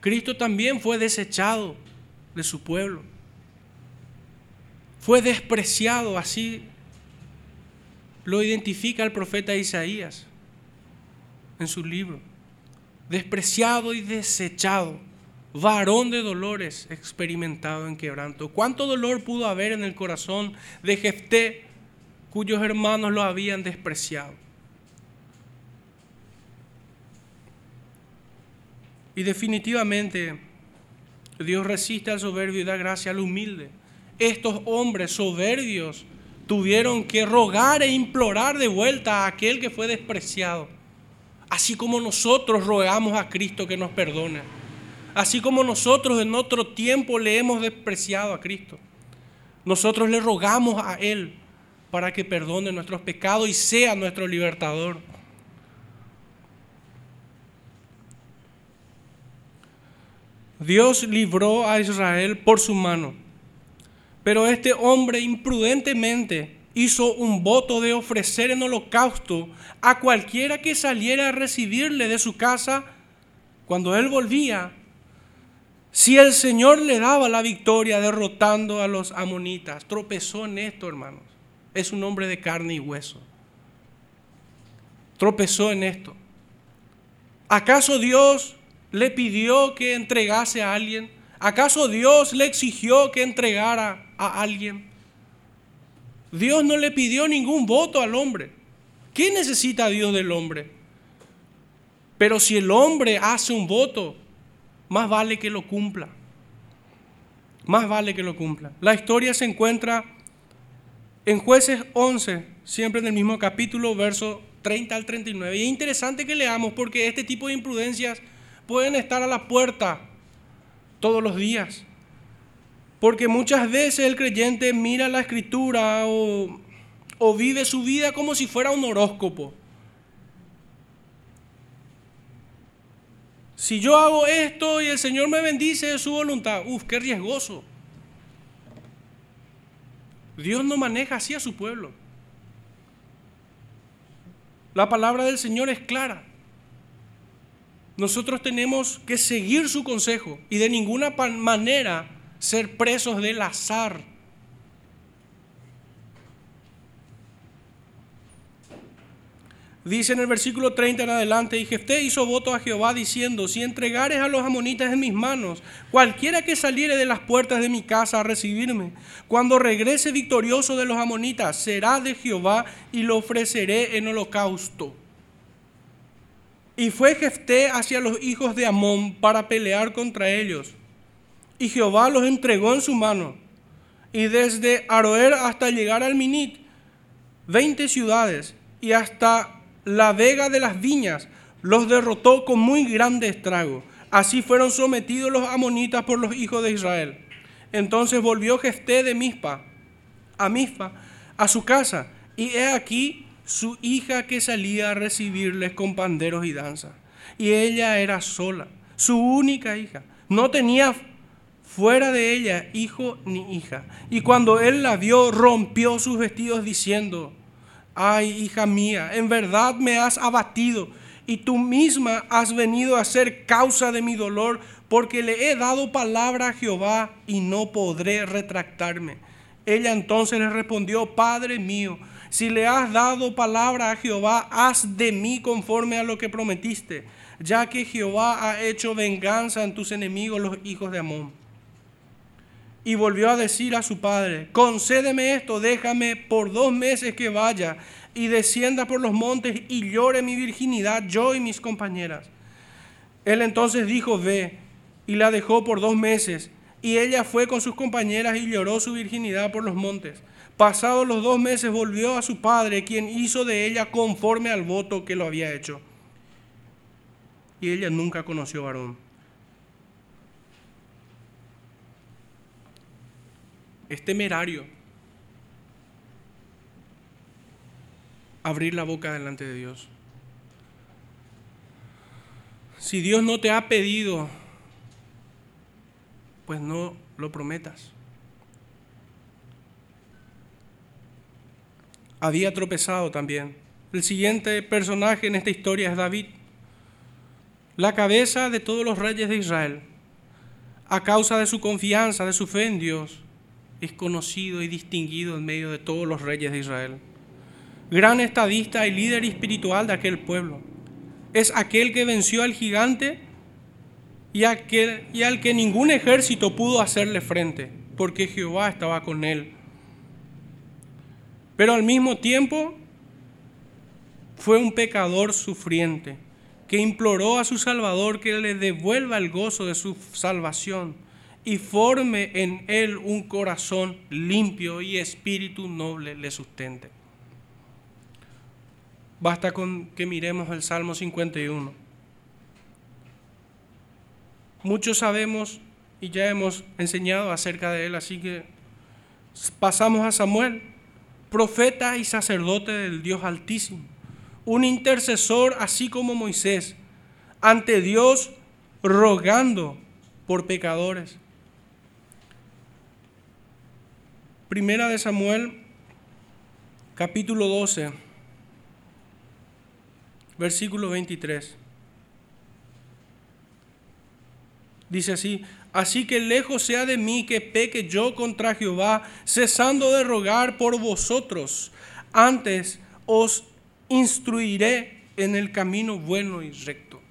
Cristo también fue desechado de su pueblo, fue despreciado así lo identifica el profeta Isaías en su libro. Despreciado y desechado, varón de dolores, experimentado en quebranto. ¿Cuánto dolor pudo haber en el corazón de Jefté, cuyos hermanos lo habían despreciado? Y definitivamente Dios resiste al soberbio y da gracia al humilde. Estos hombres soberbios tuvieron que rogar e implorar de vuelta a aquel que fue despreciado. Así como nosotros rogamos a Cristo que nos perdone. Así como nosotros en otro tiempo le hemos despreciado a Cristo. Nosotros le rogamos a Él para que perdone nuestros pecados y sea nuestro libertador. Dios libró a Israel por su mano pero este hombre imprudentemente hizo un voto de ofrecer en holocausto a cualquiera que saliera a recibirle de su casa cuando él volvía, si el Señor le daba la victoria derrotando a los amonitas. Tropezó en esto, hermanos. Es un hombre de carne y hueso. Tropezó en esto. ¿Acaso Dios le pidió que entregase a alguien? ¿Acaso Dios le exigió que entregara a alguien. Dios no le pidió ningún voto al hombre. ¿Qué necesita Dios del hombre? Pero si el hombre hace un voto, más vale que lo cumpla. más vale que lo cumpla. La historia se encuentra en jueces 11, siempre en el mismo capítulo, verso 30 al 39. Y es interesante que leamos porque este tipo de imprudencias pueden estar a la puerta todos los días. Porque muchas veces el creyente mira la escritura o, vive su vida como si fuera un horóscopo. Si yo hago esto y el Señor me bendice de su voluntad, uf, qué riesgoso. Dios no maneja así a su pueblo. La palabra del Señor es clara. Nosotros tenemos que seguir su consejo y de ninguna manera ser presos del azar. Dice en el versículo 30 en adelante, y Jefté hizo voto a Jehová diciendo, si entregares a los amonitas en mis manos, cualquiera que saliere de las puertas de mi casa a recibirme, cuando regrese victorioso de los amonitas, será de Jehová y lo ofreceré en holocausto. Y fue Jefté hacia los hijos de Amón para pelear contra ellos. Y Jehová los entregó en su mano. Y desde Aroer hasta llegar al Minit, veinte ciudades, y hasta la vega de las viñas, los derrotó con muy grande estrago. Así fueron sometidos los amonitas por los hijos de Israel. Entonces volvió Gesté de Mispa, a Mispa, a su casa, y he aquí su hija que salía a recibirles con panderos y danza. Y ella era sola, su única hija. No tenía fuera de ella hijo ni hija. Y cuando él la vio, rompió sus vestidos diciendo, ay hija mía, en verdad me has abatido y tú misma has venido a ser causa de mi dolor, porque le he dado palabra a Jehová y no podré retractarme. Ella entonces le respondió, Padre mío, si le has dado palabra a Jehová, haz de mí conforme a lo que prometiste, ya que Jehová ha hecho venganza en tus enemigos, los hijos de Amón. Y volvió a decir a su padre, concédeme esto, déjame por dos meses que vaya y descienda por los montes y llore mi virginidad, yo y mis compañeras. Él entonces dijo, ve, y la dejó por dos meses, y ella fue con sus compañeras y lloró su virginidad por los montes. Pasados los dos meses volvió a su padre, quien hizo de ella conforme al voto que lo había hecho. Y ella nunca conoció varón. Es temerario abrir la boca delante de Dios. Si Dios no te ha pedido, pues no lo prometas. Había tropezado también. El siguiente personaje en esta historia es David, la cabeza de todos los reyes de Israel. A causa de su confianza, de su fe en Dios, es conocido y distinguido en medio de todos los reyes de Israel. Gran estadista y líder espiritual de aquel pueblo. Es aquel que venció al gigante y, al que ningún ejército pudo hacerle frente, porque Jehová estaba con él. Pero al mismo tiempo fue un pecador sufriente que imploró a su Salvador que le devuelva el gozo de su salvación y forme en él un corazón limpio y espíritu noble le sustente. Basta con que miremos el Salmo 51. Muchos sabemos y ya hemos enseñado acerca de él, así que pasamos a Samuel, profeta y sacerdote del Dios Altísimo, un intercesor así como Moisés, ante Dios rogando por pecadores. Primera de Samuel, capítulo 12, versículo 23. Dice así, así que lejos sea de mí que peque yo contra Jehová, cesando de rogar por vosotros. Antes os instruiré en el camino bueno y recto.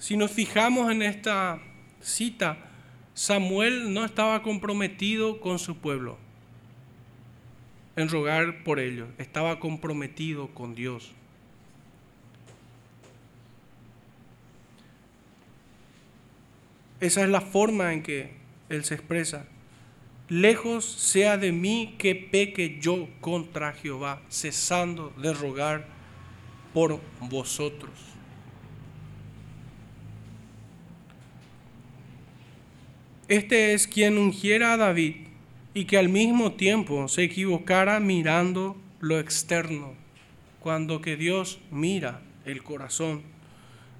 Si nos fijamos en esta cita, Samuel no estaba comprometido con su pueblo en rogar por ellos, estaba comprometido con Dios. Esa es la forma en que Él se expresa. Lejos sea de mí que peque yo contra Jehová, cesando de rogar por vosotros. Este es quien ungiera a David y que al mismo tiempo se equivocara mirando lo externo, cuando que Dios mira el corazón.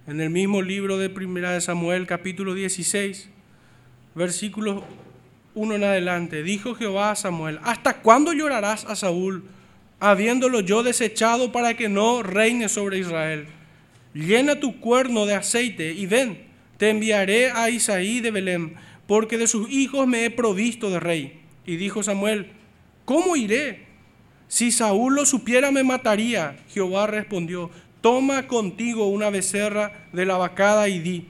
En el mismo libro de Primera de Samuel, capítulo 16, versículo 1 en adelante, dijo Jehová a Samuel, ¿hasta cuándo llorarás a Saúl, habiéndolo yo desechado para que no reine sobre Israel? Llena tu cuerno de aceite y ven, te enviaré a Isaí de Belén, porque de sus hijos me he provisto de rey. Y dijo Samuel, ¿cómo iré? Si Saúl lo supiera me mataría. Jehová respondió, toma contigo una becerra de la vacada y di,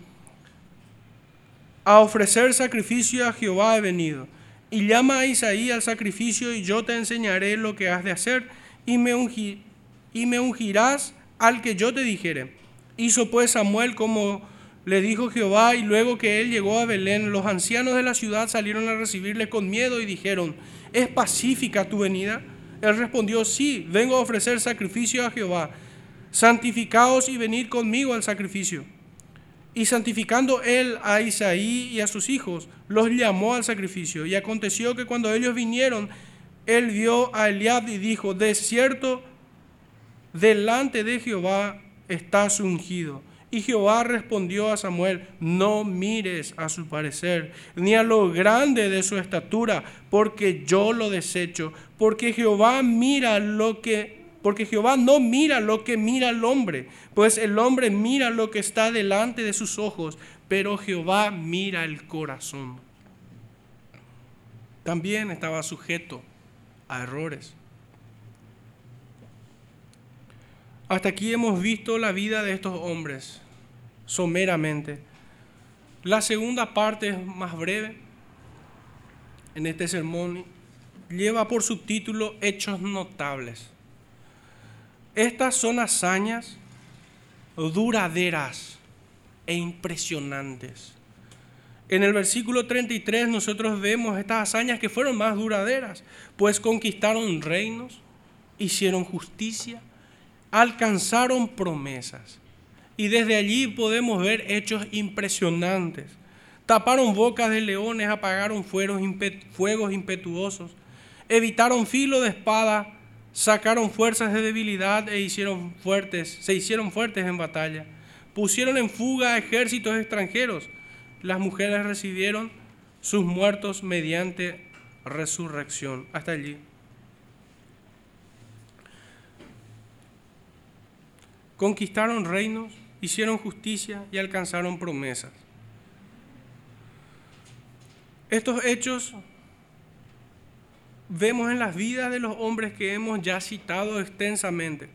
a ofrecer sacrificio a Jehová he venido. Y llama a Isaí al sacrificio y yo te enseñaré lo que has de hacer y me, y me ungirás al que yo te dijere. Hizo pues Samuel como le dijo Jehová y luego que él llegó a Belén, los ancianos de la ciudad salieron a recibirle con miedo y dijeron, ¿es pacífica tu venida? Él respondió, sí, vengo a ofrecer sacrificio a Jehová santificaos y venid conmigo al sacrificio. Y santificando él a Isaí y a sus hijos, los llamó al sacrificio. Y aconteció que cuando ellos vinieron, él vio a Eliab y dijo, de cierto, delante de Jehová estás ungido. Y Jehová respondió a Samuel, no mires a su parecer, ni a lo grande de su estatura, porque yo lo desecho, porque Jehová mira lo que porque Jehová no mira lo que mira el hombre, pues el hombre mira lo que está delante de sus ojos, pero Jehová mira el corazón. También estaba sujeto a errores. Hasta aquí hemos visto la vida de estos hombres, someramente. La segunda parte es más breve en este sermón. Lleva por subtítulo Hechos Notables. Estas son hazañas duraderas e impresionantes. En el versículo 33 nosotros vemos estas hazañas que fueron más duraderas, pues conquistaron reinos, hicieron justicia, alcanzaron promesas. Y desde allí podemos ver hechos impresionantes. Taparon bocas de leones, apagaron fuegos, impetuosos, evitaron filo de espada sacaron fuerzas de debilidad e hicieron fuertes, se hicieron fuertes en batalla. Pusieron en fuga a ejércitos extranjeros. Las mujeres recibieron sus muertos mediante resurrección. Hasta allí. Conquistaron reinos, hicieron justicia y alcanzaron promesas. Estos hechos vemos en las vidas de los hombres que hemos ya citado extensamente.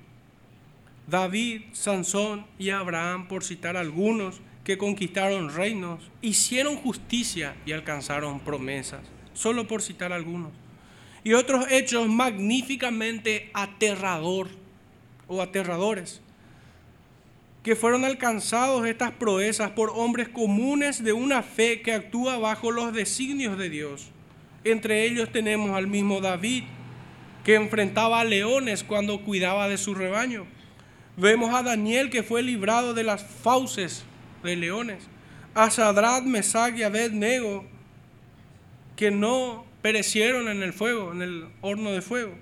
David, Sansón y Abraham, por citar algunos, que conquistaron reinos, hicieron justicia y alcanzaron promesas, solo por citar algunos. Y otros hechos magníficamente aterrador o aterradores, que fueron alcanzados estas proezas por hombres comunes de una fe que actúa bajo los designios de Dios entre ellos tenemos al mismo David, que enfrentaba a leones cuando cuidaba de su rebaño. Vemos a Daniel que fue librado de las fauces de leones. A Sadrat, Mesach y Abednego que no perecieron en el fuego, en el horno de fuego.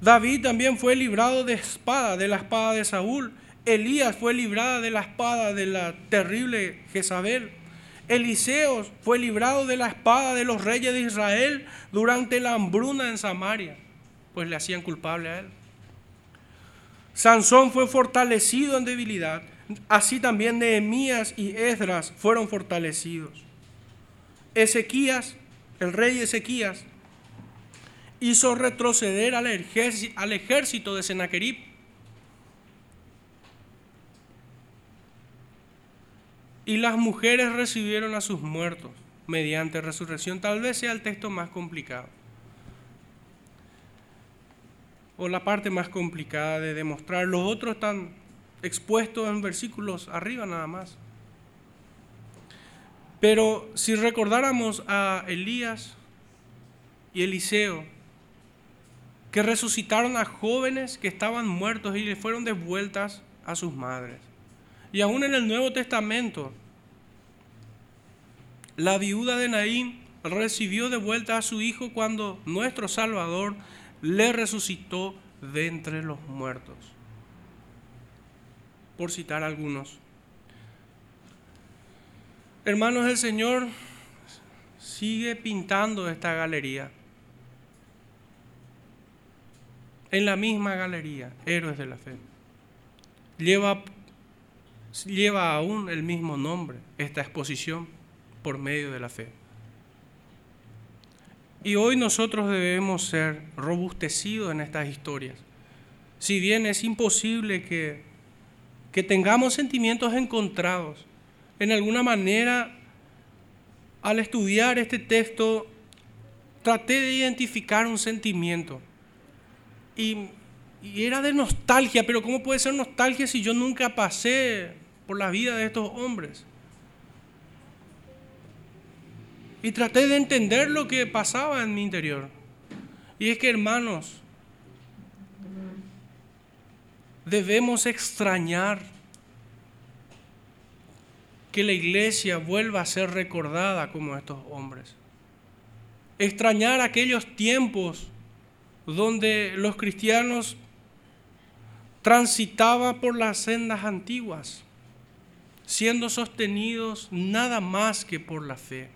David también fue librado de espada, de la espada de Saúl. Elías fue librado de la espada de la terrible Jezabel. Eliseo fue librado de la espada de los reyes de Israel durante la hambruna en Samaria, pues le hacían culpable a él. Sansón fue fortalecido en debilidad, así también Nehemías y Esdras fueron fortalecidos. Ezequías, el rey Ezequías, hizo retroceder al ejército, de Sennacherib y las mujeres recibieron a sus muertos mediante resurrección. Tal vez sea el texto más complicado. O la parte más complicada de demostrar. Los otros están expuestos en versículos arriba nada más. Pero si recordáramos a Elías y Eliseo, que resucitaron a jóvenes que estaban muertos y le fueron devueltas a sus madres. Y aún en el Nuevo Testamento, la viuda de Naín recibió de vuelta a su hijo cuando nuestro Salvador le resucitó de entre los muertos. Por citar algunos. Hermanos, el Señor sigue pintando esta galería. En la misma galería, Héroes de la Fe. Lleva, lleva aún el mismo nombre, esta exposición, por medio de la fe. Y hoy nosotros debemos ser robustecidos en estas historias. Si bien es imposible que, que tengamos sentimientos encontrados, en alguna manera, al estudiar este texto, traté de identificar un sentimiento. Y, y, era de nostalgia, pero ¿cómo puede ser nostalgia si yo nunca pasé por la vida de estos hombres? Y traté de entender lo que pasaba en mi interior. Y es que, hermanos, debemos extrañar que la iglesia vuelva a ser recordada como estos hombres. Extrañar aquellos tiempos donde los cristianos transitaban por las sendas antiguas, siendo sostenidos nada más que por la fe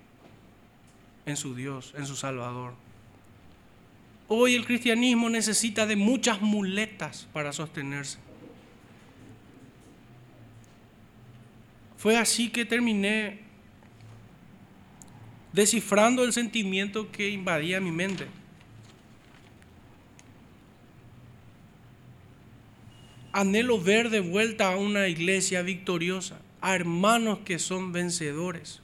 en su Dios, en su Salvador. Hoy el cristianismo necesita de muchas muletas para sostenerse. Fue así que terminé descifrando el sentimiento que invadía mi mente. Anhelo ver de vuelta a una iglesia victoriosa, a hermanos que son vencedores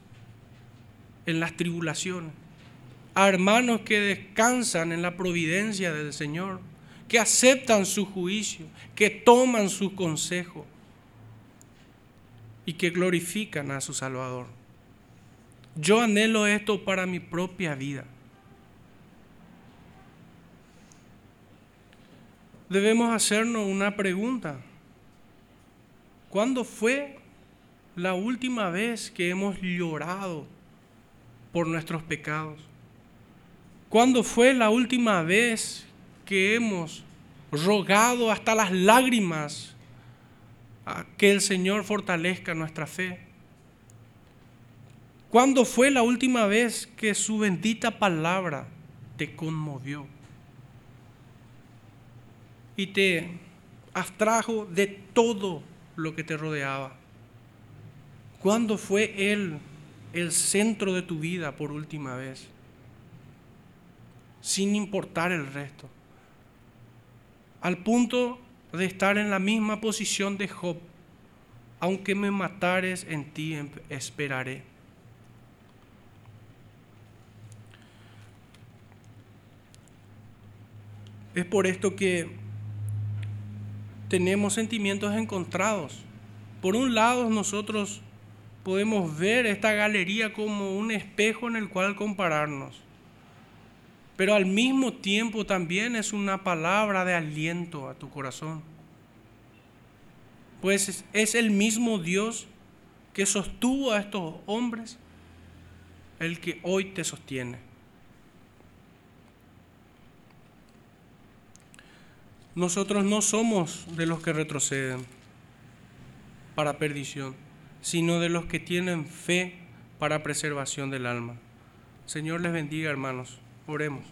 en las tribulaciones, a hermanos que descansan en la providencia del Señor, que aceptan su juicio, que toman su consejo y que glorifican a su Salvador. Yo anhelo esto para mi propia vida. Debemos hacernos una pregunta. ¿Cuándo fue la última vez que hemos llorado por nuestros pecados? ¿Cuándo fue la última vez que hemos rogado hasta las lágrimas a que el Señor fortalezca nuestra fe? ¿Cuándo fue la última vez que su bendita palabra te conmovió y te abstrajo de todo lo que te rodeaba? ¿Cuándo fue Él el centro de tu vida por última vez, sin importar el resto, al punto de estar en la misma posición de Job, aunque me matares en ti em, esperaré. Es por esto que tenemos sentimientos encontrados. Por un lado, nosotros podemos ver esta galería como un espejo en el cual compararnos. Pero al mismo tiempo también es una palabra de aliento a tu corazón. Pues es el mismo Dios que sostuvo a estos hombres el que hoy te sostiene. Nosotros no somos de los que retroceden para perdición sino de los que tienen fe para preservación del alma. Señor les bendiga, hermanos. Oremos.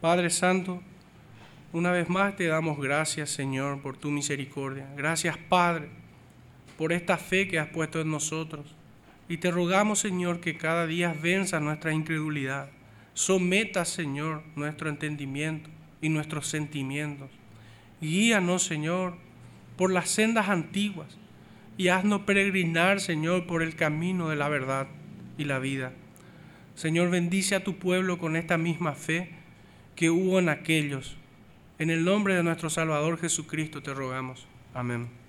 Padre Santo, una vez más te damos gracias, Señor, por tu misericordia. Gracias, Padre, por esta fe que has puesto en nosotros. Y te rogamos, Señor, que cada día venza nuestra incredulidad. Someta, Señor, nuestro entendimiento y nuestros sentimientos. Guíanos, Señor, por las sendas antiguas y haznos peregrinar, Señor, por el camino de la verdad y la vida. Señor, bendice a tu pueblo con esta misma fe que hubo en aquellos. En el nombre de nuestro Salvador Jesucristo te rogamos. Amén.